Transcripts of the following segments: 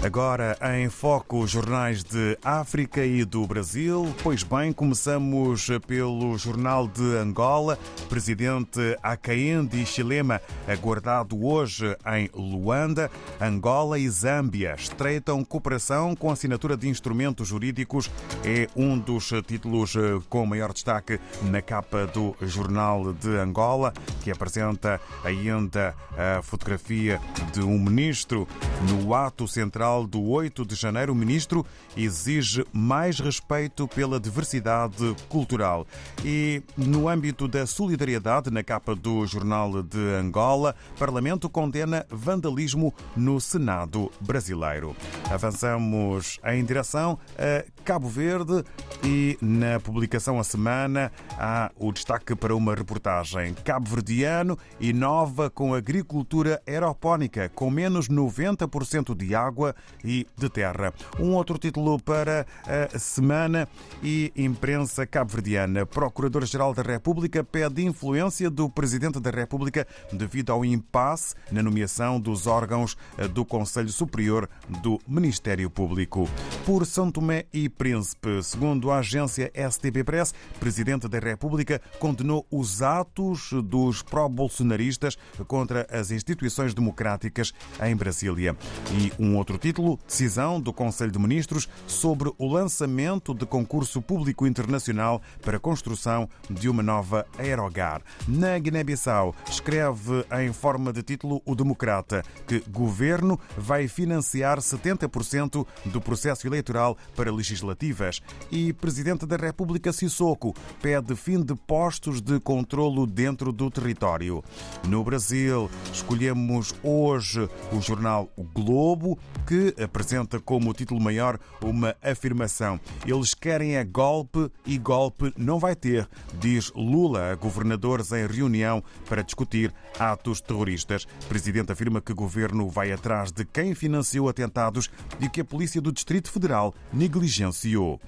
Agora em foco os jornais de África e do Brasil. Pois bem, começamos pelo Jornal de Angola. Presidente Hakainde Chilema, aguardado hoje em Luanda. Angola e Zâmbia estreitam cooperação com assinatura de instrumentos jurídicos. É um dos títulos com maior destaque na capa do Jornal de Angola, que apresenta ainda a fotografia de um ministro no ato central do 8 de janeiro, o ministro exige mais respeito pela diversidade cultural. E no âmbito da solidariedade, na capa do Jornal de Angola, Parlamento condena vandalismo no Senado brasileiro. Avançamos em direção a Cabo Verde e na publicação a semana há o destaque para uma reportagem cabo-verdiano inova com agricultura aeropónica, com menos 90% de água e de terra. Um outro título para a semana e imprensa cabo-verdiana. Procurador-Geral da República pede influência do Presidente da República devido ao impasse na nomeação dos órgãos do Conselho Superior do Ministério Público. Por São Tomé e Príncipe, segundo a agência STP Press, Presidente da República condenou os atos dos pró-bolsonaristas contra as instituições democráticas em Brasília. E um outro título, decisão do Conselho de Ministros sobre o lançamento de concurso público internacional para a construção de uma nova aerogar. Na Guiné-Bissau, escreve em forma de título o Democrata que governo vai financiar 70% do processo eleitoral para legislativas e Presidente da República Sissoko pede fim de postos de controlo dentro do território. No Brasil, escolhemos hoje o jornal O Globo, que apresenta como título maior uma afirmação. Eles querem é golpe e golpe não vai ter, diz Lula a governadores em reunião para discutir atos terroristas. O presidente afirma que o governo vai atrás de quem financiou atentados e que a Polícia do Distrito Federal negligenciou.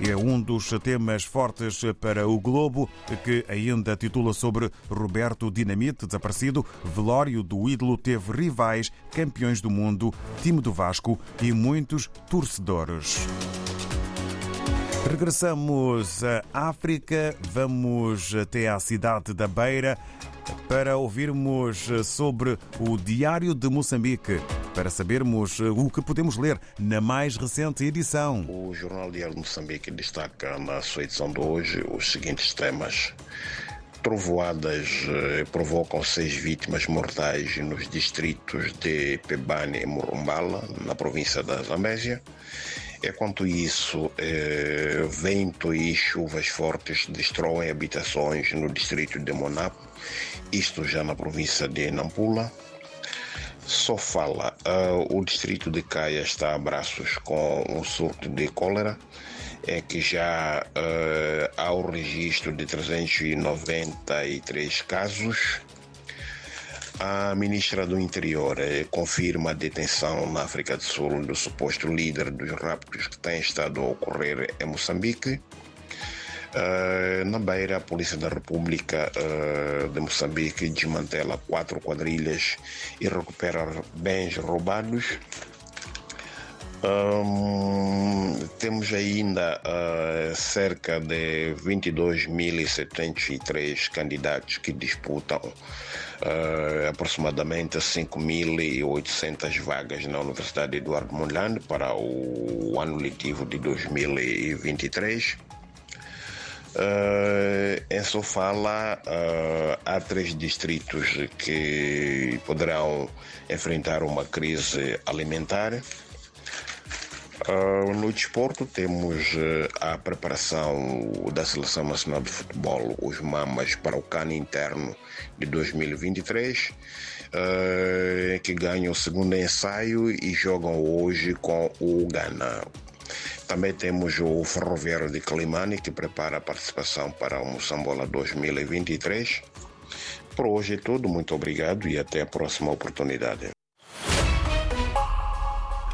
É um dos temas fortes para o Globo, que ainda titula sobre Roberto Dinamite, desaparecido. Velório do ídolo teve rivais, campeões do mundo, time do Vasco e muitos torcedores. Regressamos à África, vamos até à cidade da Beira para ouvirmos sobre o Diário de Moçambique, para sabermos o que podemos ler na mais recente edição. O Jornal Diário de Moçambique destaca na sua edição de hoje os seguintes temas. Trovoadas provocam seis vítimas mortais nos distritos de Pebane e Murumbala, na província da Zambésia. Enquanto isso, eh, vento e chuvas fortes destroem habitações no distrito de Monapo, isto já na província de Nampula. Só fala, uh, o distrito de Caia está a braços com um surto de cólera, é que já uh, há o registro de 393 casos. A ministra do Interior eh, confirma a detenção na África do Sul do suposto líder dos raptos que tem estado a ocorrer em Moçambique. Uh, na Beira, a Polícia da República uh, de Moçambique desmantela quatro quadrilhas e recupera bens roubados. Um, temos ainda uh, cerca de 22.703 candidatos que disputam uh, aproximadamente 5.800 vagas na Universidade Eduardo Mondlane para o ano letivo de 2023. Uh, em Sofala uh, há três distritos que poderão enfrentar uma crise alimentar. Uh, no desporto temos a preparação da Seleção Nacional de Futebol, os Mamas, para o CAN interno de 2023, que ganham o segundo ensaio e jogam hoje com o Ghana. Também temos o Ferroviário de Climane, que prepara a participação para o Moçambola 2023. Por hoje é tudo, muito obrigado e até a próxima oportunidade.